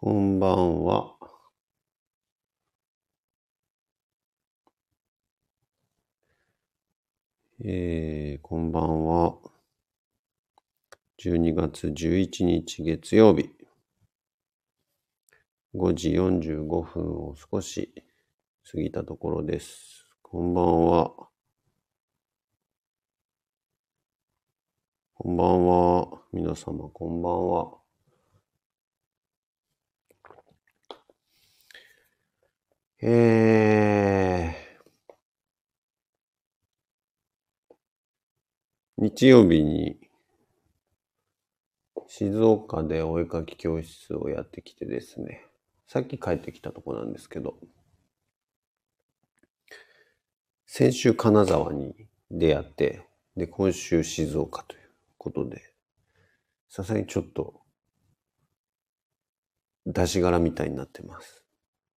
こんばんは。えー、こんばんは。12月11日月曜日。5時45分を少し過ぎたところです。こんばんは。こんばんは。皆様、こんばんは。えー、日曜日に静岡でお絵かき教室をやってきてですね、さっき帰ってきたとこなんですけど、先週金沢に出会って、で、今週静岡ということで、さすがにちょっと出し柄みたいになってます。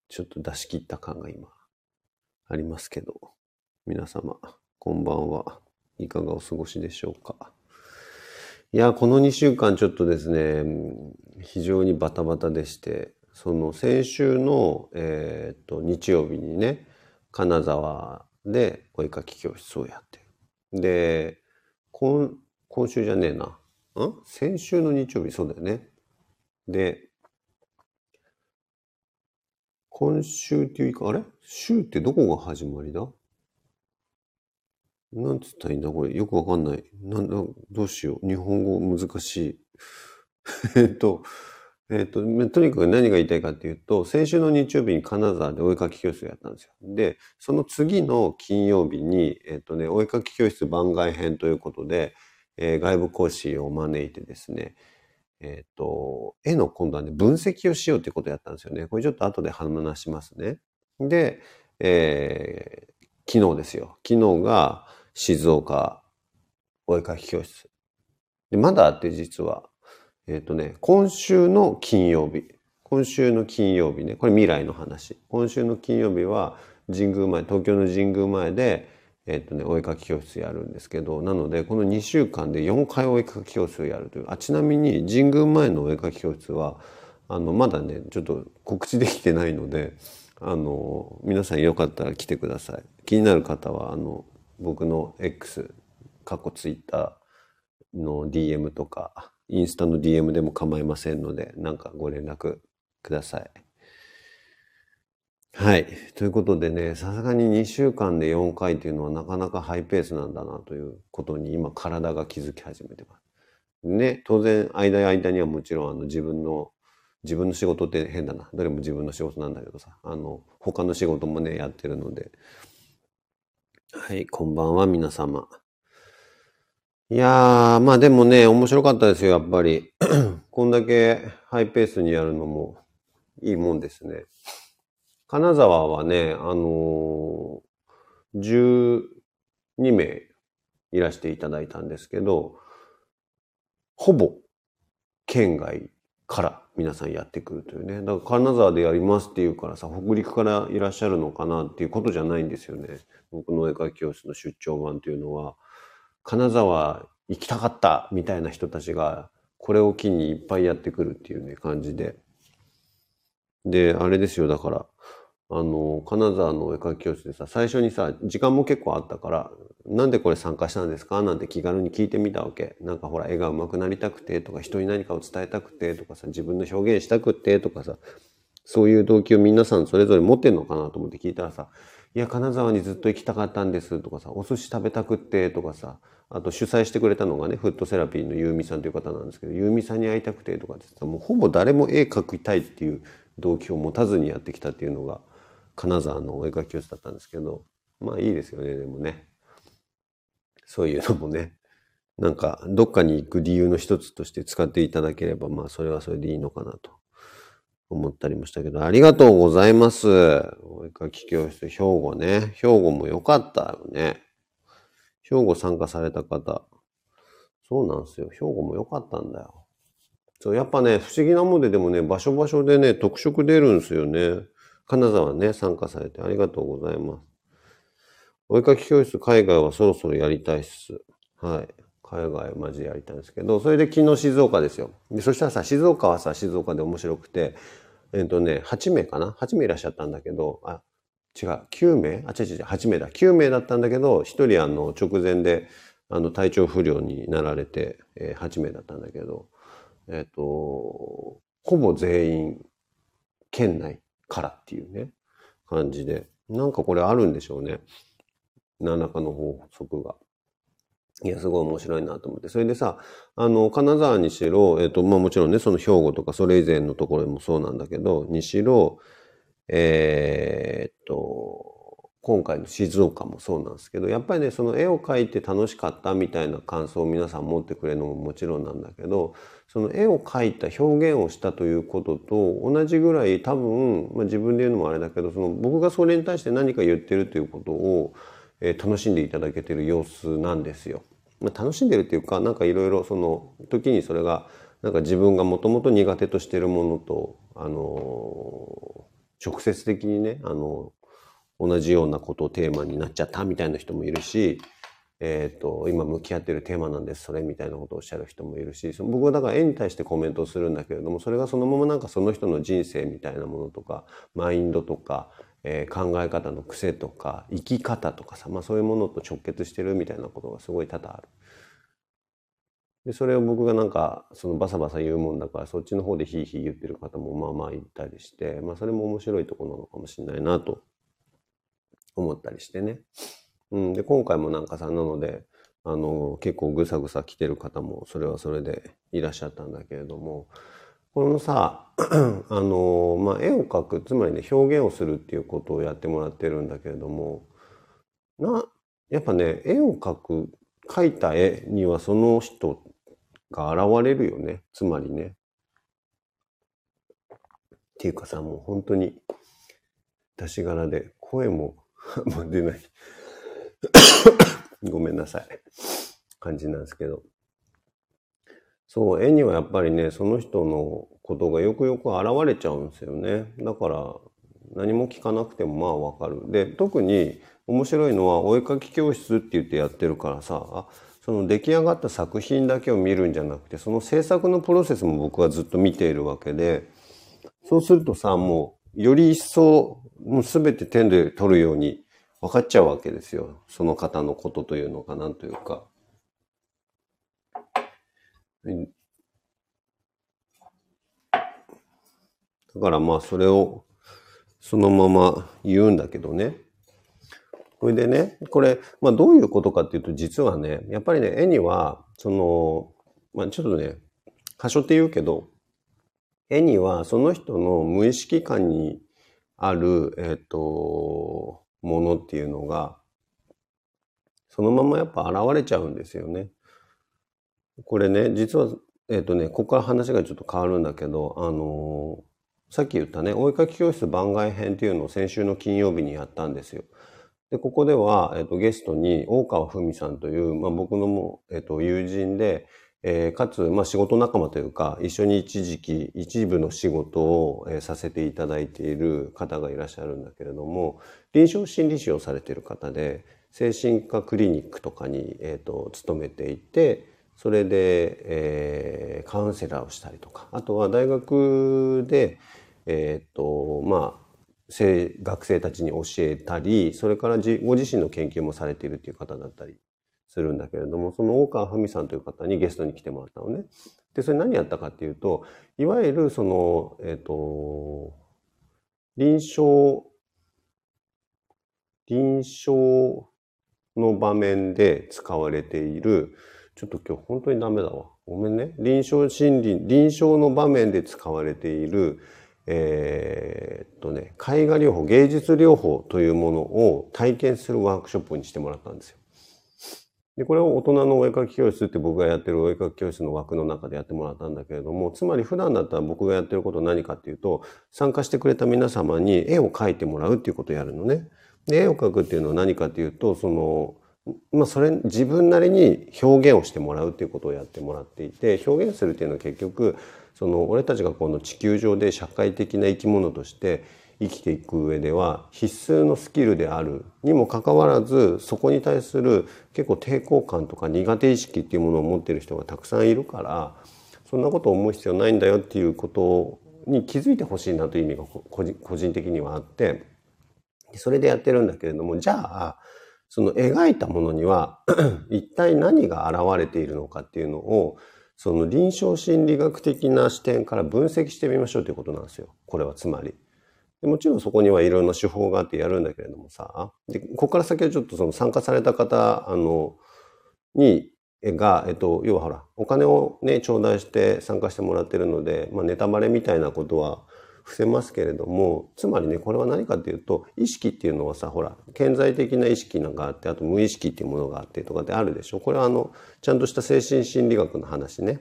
ちょっと出し切った感が今ありますけど、皆様、こんばんは。いかがお過ごしでしょうか。いや、この2週間ちょっとですね、非常にバタバタでして、その先週の、えーと、日曜日にね、金沢でお絵かき教室をやって。で、今、今週じゃねえな。ん？先週の日曜日、そうだよね。で、今週っていうか、あれ？週ってどこが始まりだ？なんつったらいいんだこれ？よくわかんない。なんだ、どうしよう。日本語難しい。えっと、えっと、とにかく何が言いたいかっていうと、先週の日曜日に金沢でお絵かき教室をやったんですよ。で、その次の金曜日に、えっとね、お絵かき教室番外編ということで、えー外部講師を招いてですね、えっ、と、絵の今度はね、分析をしようということをやったんですよね。これちょっと後で話しますね。で、えー昨日ですよ。昨日が静岡お絵かき教室。で、まだあって実は、えっ、とね、今週の金曜日。今週の金曜日ね、これ未来の話。今週の金曜日は神宮前、東京の神宮前で、えっ、とね、お絵かき教室やるんですけど、なので、この2週間で4回お絵かき教室をやるという。あ、ちなみに神宮前のお絵かき教室は、あの、まだね、ちょっと告知できてないので、あの、皆さんよかったら来てください。気になる方は、あの、僕の X、過去 Twitter の DM とか、インスタの DM でも構いませんので、なんかご連絡ください。はい。ということでね、さすがに2週間で4回というのはなかなかハイペースなんだなということに今体が気づき始めてます。ね、当然間や間にはもちろんあの自分の自分の仕事って変だな。どれも自分の仕事なんだけどさ、あの、他の仕事もね、やってるので。はい、こんばんは、皆様。いやー、まあでもね、面白かったですよ、やっぱり。こんだけハイペースにやるのもいいもんですね。金沢はね、あのー、12名いらしていただいたんですけど、ほぼ県外から皆さんやってくるというね。だから金沢でやりますっていうからさ、北陸からいらっしゃるのかなっていうことじゃないんですよね。僕の絵描き教室の出張版というのは、金沢行きたかったみたいな人たちが、これを機にいっぱいやってくるっていうね、感じで。で、あれですよ、だから、あの、金沢のお絵描き教室でさ、最初にさ、時間も結構あったから、なんでこれ参加したんですか？なんて気軽に聞いてみたわけ。なんかほら、絵が上手くなりたくてとか、人に何かを伝えたくてとかさ、自分の表現したくてとかさ、そういう動機を皆さんそれぞれ持ってんのかなと思って聞いたらさ、いや、金沢にずっと行きたかったんですとかさ、お寿司食べたくてとかさ、あと主催してくれたのがね、フットセラピーのユーミさんという方なんですけど、ユーミさんに会いたくてとかってさ、もうほぼ誰も絵描きたいっていう動機を持たずにやってきたっていうのが、金沢のお絵描き教室だったんですけど、まあいいですよね、でもね。そういうのもね、なんかどっかに行く理由の一つとして使っていただければ、まあそれはそれでいいのかなと思ったりもしたけど、ありがとうございます。お絵描き教室、兵庫ね。兵庫も良かったよね。兵庫参加された方。そうなんですよ。兵庫も良かったんだよ。そう、やっぱね、不思議なもんででもね、場所場所でね、特色出るんですよね。金沢ね、参加されてありがとうございます。お絵かき教室、海外はそろそろやりたいっす。はい。海外マジでやりたいんですけど、それで昨日静岡ですよ。でそしたらさ、静岡はさ、静岡で面白くて、えっ、とね、8名かな ?8 名いらっしゃったんだけど、あ、違う、9名？あ、違う違う、8名だ。9名だったんだけど、1人あの、直前で、あの、体調不良になられて、えー、8名だったんだけど、えっ、ー、と、ほぼ全員、県内からっていうね、感じで、なんかこれあるんでしょうね。何らかの法則が。いや、すごい面白いなと思って。それでさ、あの、金沢にしろ、えっ、と、まあもちろんね、その兵庫とかそれ以前のところもそうなんだけど、にしろ、えー、っと、今回の静岡もそうなんですけど、やっぱりね、その絵を描いて楽しかったみたいな感想を皆さん持ってくれるのももちろんなんだけど、その絵を描いた表現をしたということと同じぐらい多分、まあ、自分で言うのもあれだけど、その僕がそれに対して何か言ってるということを、えー、楽しんでいただけてる様子なんですよ。まあ、楽しんでるっていうか、なんかいろいろその時にそれが、なんか自分がもともと苦手としてるものと、あのー、直接的にね、あの同じようなことをテーマになっちゃったみたいな人もいるし、えっ、ー、と、今向き合ってるテーマなんです、それみたいなことをおっしゃる人もいるし、その僕はだから絵に対してコメントをするんだけれども、それがそのままなんかその人の人生みたいなものとか、マインドとか、えー、考え方の癖とか、生き方とかさ、まあそういうものと直結してるみたいなことがすごい多々ある。で、それを僕がなんか、そのバサバサ言うもんだから、そっちの方でヒーヒー言ってる方もまあまあいたりして、まあそれも面白いとこなのかもしれないなと思ったりしてね。うん、で、今回もなんかさ、なので、あの、結構ぐさぐさ来てる方も、それはそれでいらっしゃったんだけれども、このさ、あの、まあ、絵を描く、つまりね、表現をするっていうことをやってもらってるんだけれども、な、やっぱね、絵を描く、描いた絵にはその人が現れるよね。つまりね。っていうかさ、もう本当に、出し柄で声も もう出ない ごめんなさい。感じなんですけど。そう、絵にはやっぱりね、その人のことがよくよく現れちゃうんですよね。だから、何も聞かなくてもまあわかる。で、特に面白いのは、お絵かき教室って言ってやってるからさ、その出来上がった作品だけを見るんじゃなくて、その制作のプロセスも僕はずっと見ているわけで、そうするとさ、もう、より一層もうすべて点で取るように分かっちゃうわけですよ。その方のことというのかなんというか。だからまあそれをそのまま言うんだけどね。これでね、これ、まあどういうことかっていうと実はね、やっぱりね、絵には、その、まあちょっとね、箇所って言うけど、絵にはその人の無意識感にある、えっ、ー、と、ものっていうのが、そのままやっぱ現れちゃうんですよね。これね、実は、えっ、ー、とね、ここから話がちょっと変わるんだけど、あのー、さっき言ったね、お絵かき教室番外編っていうのを先週の金曜日にやったんですよ。で、ここでは、えっ、と、ゲストに大川文さんという、まあ、僕のも、えっ、と、友人で、えー、かつ、まあ、仕事仲間というか、一緒に一時期、一部の仕事を、えー、させていただいている方がいらっしゃるんだけれども、臨床心理士をされている方で、精神科クリニックとかに、えーと、勤めていて、それで、えー、カウンセラーをしたりとか、あとは大学で、えっ、ー、と、まあ、学生たちに教えたり、それからご自身の研究もされているという方だったりするんだけれども、その大川文さんという方にゲストに来てもらったのね。で、それ何やったかっていうと、いわゆるその、えっ、ー、と、臨床、臨床の場面で使われている、ちょっと今日本当にダメだわ。ごめんね。臨床心理、臨床の場面で使われている、えー、っとね、絵画療法、芸術療法というものを体験するワークショップにしてもらったんですよ。で、これを大人のお絵かき教室って僕がやってるお絵かき教室の枠の中でやってもらったんだけれども、つまり普段だったら僕がやってること何かっていうと、参加してくれた皆様に絵を描いてもらうっていうことをやるのね。で、絵を描くっていうのは何かっていうと、その、まあそれ、自分なりに表現をしてもらうっていうことをやってもらっていて、表現するっていうのは結局、その俺たちがこの地球上で社会的な生き物として生きていく上では必須のスキルであるにもかかわらずそこに対する結構抵抗感とか苦手意識っていうものを持っている人がたくさんいるからそんなことを思う必要ないんだよっていうことに気づいてほしいなという意味が個人的にはあって、それでやってるんだけれども、じゃあ、その描いたものには 一体何が現れているのかっていうのを、その臨床心理学的な視点から分析してみましょうということなんですよ。これはつまり。でもちろんそこにはいろんな手法があってやるんだけれどもさ、で、ここから先はちょっとその参加された方、あの、に、が、えっと、要はほら、お金をね、頂戴して参加してもらってるので、まあネタバレみたいなことは伏せますけれども、つまりね、これは何かっていうと、意識っていうのはさ、ほら、顕在的な意識なんかあって、あと無意識っていうものがあってとかであるでしょ。これはあの、ちゃんとした精神心理学の話ね。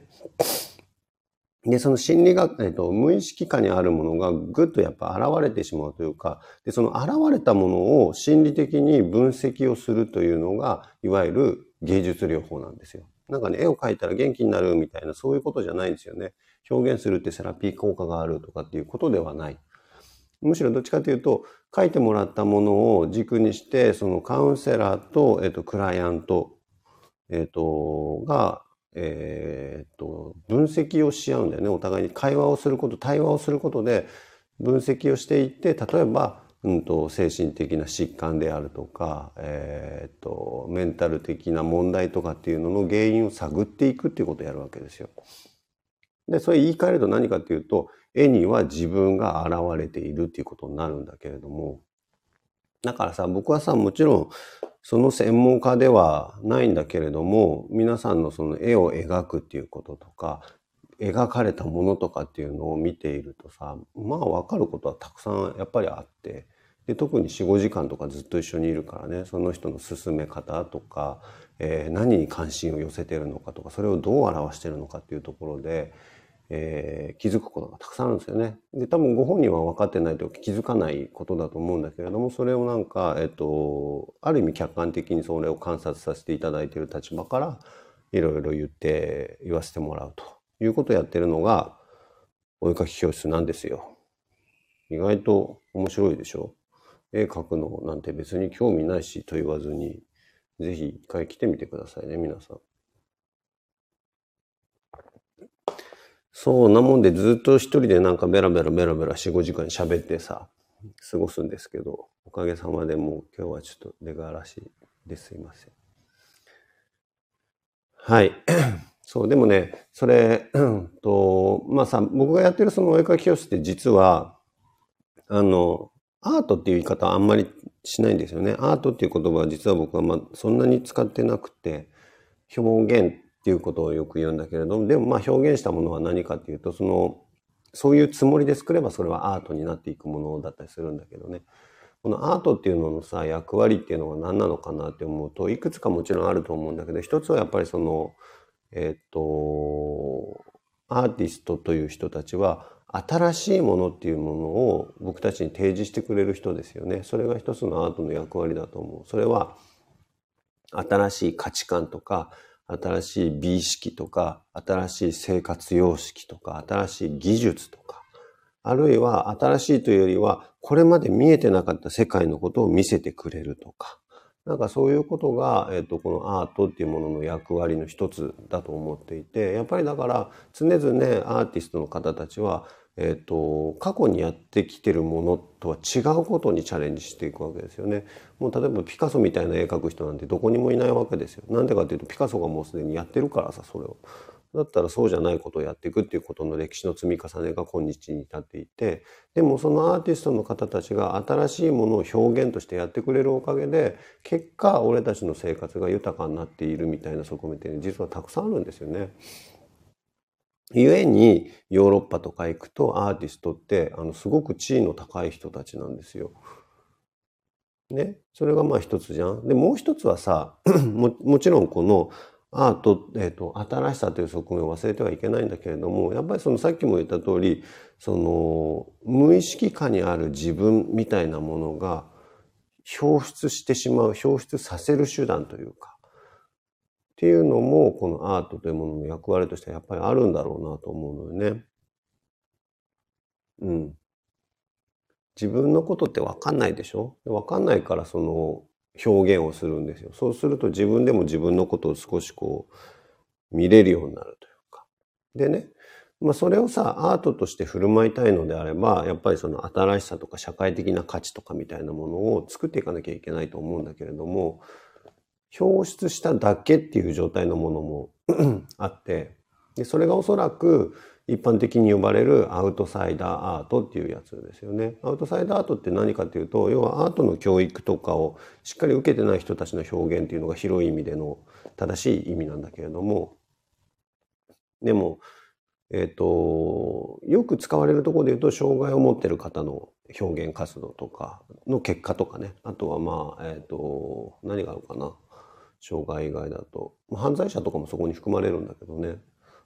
で、その心理学、えっと、無意識下にあるものがぐっとやっぱ現れてしまうというか、で、その現れたものを心理的に分析をするというのが、いわゆる芸術療法なんですよ。なんかね、絵を描いたら元気になるみたいな、そういうことじゃないんですよね。表現するってセラピー効果があるとかっていうことではない。むしろどっちかというと、書いてもらったものを軸にして、そのカウンセラーと、えっと、クライアント、えっと、が、えっと、分析をし合うんだよね。お互いに会話をすること、対話をすることで分析をしていって、例えば、うんと、精神的な疾患であるとか、えっと、メンタル的な問題とかっていうのの原因を探っていくっていうことをやるわけですよ。で、それ言い換えると何かっていうと、絵には自分が現れているっていうことになるんだけれども、だからさ、僕はさ、もちろん、その専門家ではないんだけれども、皆さんのその絵を描くっていうこととか、描かれたものとかっていうのを見ているとさ、まあ分かることはたくさんやっぱりあって、で特に4、5時間とかずっと一緒にいるからね、その人の進め方とか、えー何に関心を寄せてるのかとか、それをどう表してるのかっていうところで、えー気づくことがたくさんあるんですよね。で、多分ご本人は分かってないと気づかないことだと思うんだけれども、それをなんか、えっと、ある意味客観的にそれを観察させていただいている立場から、いろいろ言って、言わせてもらうということをやってるのが、お絵描き教室なんですよ。意外と面白いでしょ？絵描くのなんて別に興味ないしと言わずに、ぜひ一回来てみてくださいね、皆さん。そうなもんでずっと一人でなんかベラベラベラベラ4、5時間喋ってさ、過ごすんですけど、おかげさまでもう今日はちょっと出がらしですいません。はい。そう、でもね、それ、と、まあさ、僕がやってるそのお絵描き教室って実は、あの、アートっていう言い方はあんまりしないんですよね。アートっていう言葉は実は僕はまあそんなに使ってなくて、表現ていうことをよく言うんだけれども、でもまあ表現したものは何かっていうと、その、そういうつもりで作ればそれはアートになっていくものだったりするんだけどね。このアートっていうののさ、役割っていうのが何なのかなって思うと、いくつかもちろんあると思うんだけど、一つはやっぱりその、えっと、アーティストという人たちは、新しいものっていうものを僕たちに提示してくれる人ですよね。それが一つのアートの役割だと思う。それは、新しい価値観とか、新しい美意識とか、新しい生活様式とか、新しい技術とか、あるいは新しいというよりは、これまで見えてなかった世界のことを見せてくれるとか、なんかそういうことが、えっ、と、このアートっていうものの役割の一つだと思っていて、やっぱりだから常々アーティストの方たちは、えっ、と、過去にやってきてるものとは違うことにチャレンジしていくわけですよね。もう例えばピカソみたいな絵描く人なんてどこにもいないわけですよ。なんでかっていうとピカソがもうすでにやってるからさ、それを。だったらそうじゃないことをやっていくっていうことの歴史の積み重ねが今日に至っていて、でもそのアーティストの方たちが新しいものを表現としてやってくれるおかげで、結果俺たちの生活が豊かになっているみたいな側面って実はたくさんあるんですよね。故にヨーロッパとか行くとアーティストってあのすごく地位の高い人たちなんですよ。ね。それがまあ一つじゃん。で、もう一つはさ、ももちろんこのアート、えっ、と、新しさという側面を忘れてはいけないんだけれども、やっぱりそのさっきも言った通り、その無意識下にある自分みたいなものが表出してしまう、表出させる手段というか、っていうのも、このアートというものの役割としてはやっぱりあるんだろうなと思うのよね。うん。自分のことって分かんないでしょ？分かんないからその表現をするんですよ。そうすると自分でも自分のことを少しこう見れるようになるというか。でね、まあそれをさ、アートとして振る舞いたいのであれば、やっぱりその新しさとか社会的な価値とかみたいなものを作っていかなきゃいけないと思うんだけれども、表出しただけっていう状態のものもあって、でそれがおそらく一般的に呼ばれるアウトサイダーアートっていうやつですよね。アウトサイダーアートって何かっていうと、要はアートの教育とかをしっかり受けてない人たちの表現っていうのが広い意味での正しい意味なんだけれども、でも、えっ、ー、と、よく使われるところで言うと、障害を持ってる方の表現活動とかの結果とかね、あとはまあ、えっ、ー、と、何があるかな。障害以外だと、犯罪者とかもそこに含まれるんだけどね。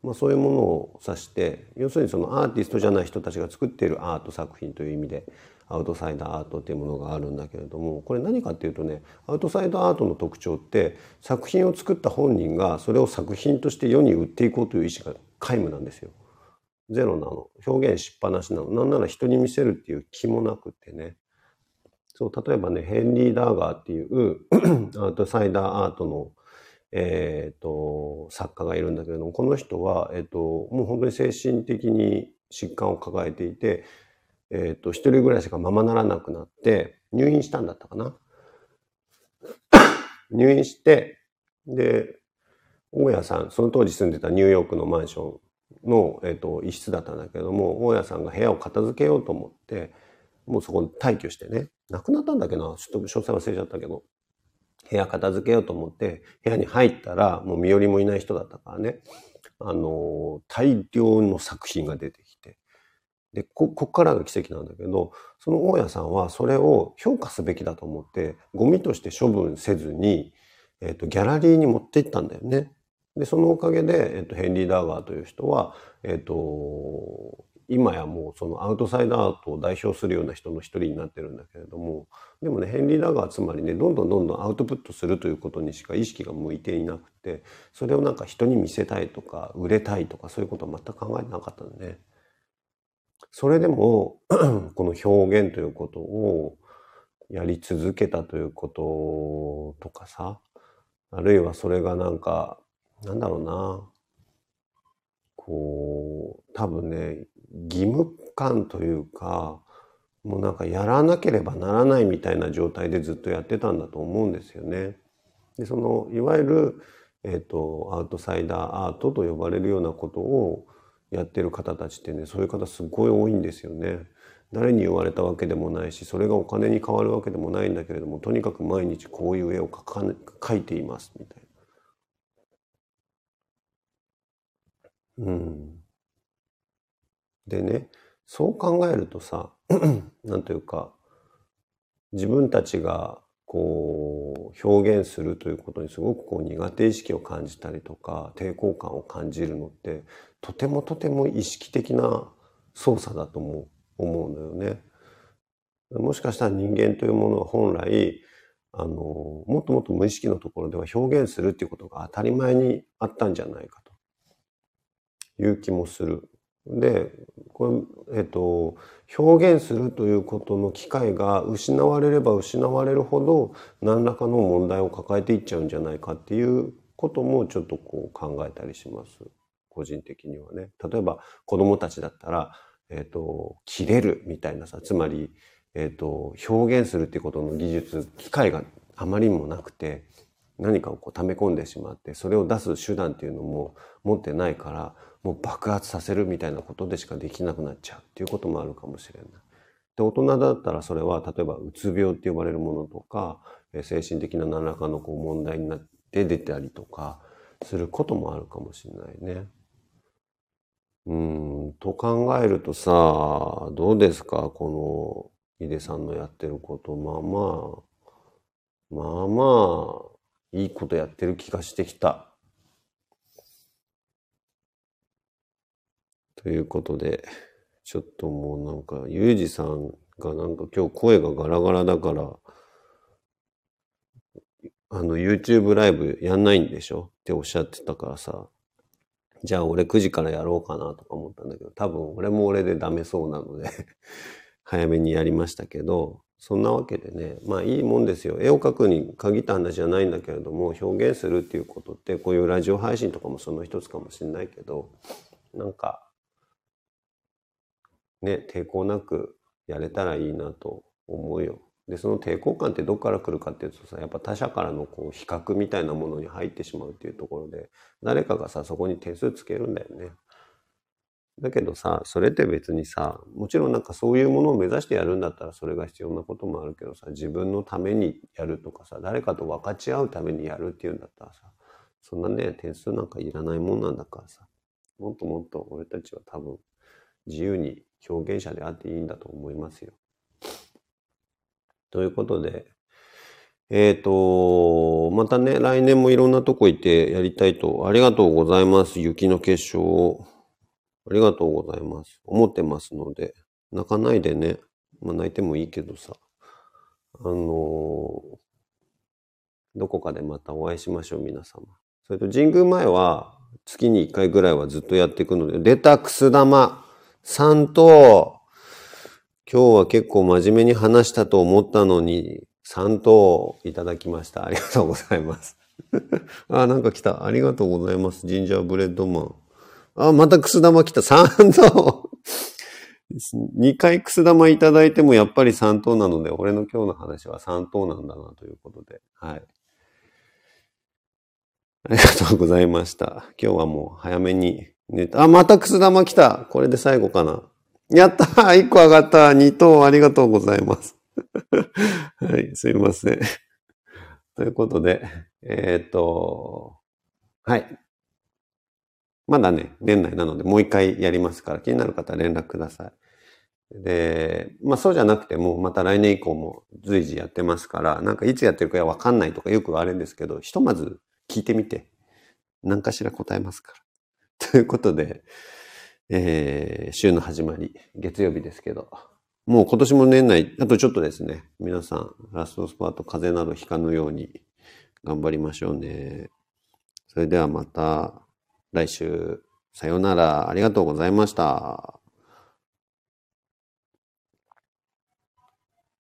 まあ、そういうものを指して要するにそのアーティストじゃない人たちが作っているアート作品という意味でアウトサイダーアートっていうものがあるんだけれどもこれ何かっていうとねアウトサイダーアートの特徴って作品を作った本人がそれを作品として世に売っていこうという意思が皆無なんですよ。ゼロなの表現しっぱなしなのなんなら人に見せるっていう気もなくてねそう例えばねヘンリー・ダーガーっていうアウトサイダーアートのえ、ー、と、作家がいるんだけれども、この人は、え、ー、と、もう本当に精神的に疾患を抱えていて、え、ー、と、一人暮らしがままならなくなって、入院したんだったかな。入院して、で、大家さん、その当時住んでたニューヨークのマンションの、えっ、と、一室だったんだけれども、大家さんが部屋を片付けようと思って、もうそこに退去してね、亡くなったんだけどちょっと詳細忘れちゃったけど、部屋片付けようと思って部屋に入ったらもう身寄りもいない人だったからね。あの大量の作品が出てきて。でここからが奇跡なんだけどその大家さんはそれを評価すべきだと思ってゴミとして処分せずに、えーと、ギャラリーに持って行ったんだよね。でそのおかげで、えーと、ヘンリー・ダーガーという人は、えーと今やもうそのアウトサイダーアートを代表するような人の一人になってるんだけれどもでもねヘンリー・ダガーつまりねどんどんどんどんアウトプットするということにしか意識が向いていなくてそれをなんか人に見せたいとか売れたいとかそういうことは全く考えてなかったんでね。それでも この表現ということをやり続けたということとかさあるいはそれがなんかなんだろうなこう多分ね義務感というかもうなんかやらなければならないみたいな状態でずっとやってたんだと思うんですよね。でそのいわゆる、えーと、アウトサイダーアートと呼ばれるようなことをやってる方たちってねそういう方すごい多いんですよね。誰に言われたわけでもないしそれがお金に変わるわけでもないんだけれどもとにかく毎日こういう絵を描か描いていますみたいな。うんでね、そう考えるとさ、なんというか、自分たちがこう表現するということにすごくこう苦手意識を感じたりとか抵抗感を感じるのってとてもとても意識的な操作だと思う思うのよね。もしかしたら人間というものは本来あのもっともっと無意識のところでは表現するっていうことが当たり前にあったんじゃないかという気もする。でこれ、えっと、表現するということの機会が失われれば失われるほど何らかの問題を抱えていっちゃうんじゃないかっていうこともちょっとこう考えたりします個人的にはね。例えば子供たちだったら、えっと、切れるみたいなさつまり、えっと、表現するっていうことの技術機会があまりにもなくて何かをこう溜め込んでしまってそれを出す手段っていうのも持ってないからもう爆発させるみたいなことでしかできなくなっちゃうっていうこともあるかもしれない。で大人だったらそれは例えばうつ病って呼ばれるものとか精神的な何らかのこう問題になって出たりとかすることもあるかもしれないね。うんと考えるとさどうですか？この井出さんのやってることまあまあまあまあいいことやってる気がしてきた。ということで、ちょっともうなんか、ゆうじさんがなんか今日声がガラガラだから、あの、YouTube ライブやんないんでしょ？っておっしゃってたからさ、じゃあ俺9時からやろうかなとか思ったんだけど、多分俺も俺でダメそうなので 早めにやりましたけど、そんなわけでね、まあいいもんですよ。絵を描くに限った話じゃないんだけれども、表現するっていうことって、こういうラジオ配信とかもその一つかもしれないけど、なんか、ね、抵抗なくやれたらいいなと思うよ。で、その抵抗感ってどっから来るかっていうとさ、やっぱ他者からのこう比較みたいなものに入ってしまうっていうところで、誰かがさ、そこに点数つけるんだよね。だけどさ、それって別にさ、もちろんなんかそういうものを目指してやるんだったらそれが必要なこともあるけどさ、自分のためにやるとかさ、誰かと分かち合うためにやるっていうんだったらさ、そんなね、点数なんかいらないもんなんだからさ、もっともっと俺たちは多分自由に表現者であっていいんだと思いますよ。ということで、えっ、ー、と、またね、来年もいろんなとこ行ってやりたいと、ありがとうございます。雪の結晶を。ありがとうございます。思ってますので、泣かないでね。まあ泣いてもいいけどさ。あのー、どこかでまたお会いしましょう、皆様。それと神宮前は月に1回ぐらいはずっとやっていくので、出たくす玉3等今日は結構真面目に話したと思ったのに、3等いただきました。ありがとうございます。あ、なんか来た。ありがとうございます。ジンジャーブレッドマン。あ、またくす玉来た。3等2回くす玉いただいてもやっぱり3等なので、俺の今日の話は3等なんだなということで。はい。ありがとうございました。今日はもう早めに。あ、またくす玉来た。これで最後かな。やった !1 個上がった !2 等ありがとうございます。はい、すいません。ということで、えっ、ー、と、はい。まだね、年内なのでもう一回やりますから、気になる方は連絡ください。で、まあそうじゃなくても、また来年以降も随時やってますから、なんかいつやってるかわかんないとかよくあるんですけど、ひとまず聞いてみて、何かしら答えますから。ということで、えー、週の始まり、月曜日ですけど、もう今年も年内、あとちょっとですね、皆さん、ラストスパート風邪などひかぬように頑張りましょうね。それではまた来週、さようなら、ありがとうございました。